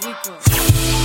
Rico.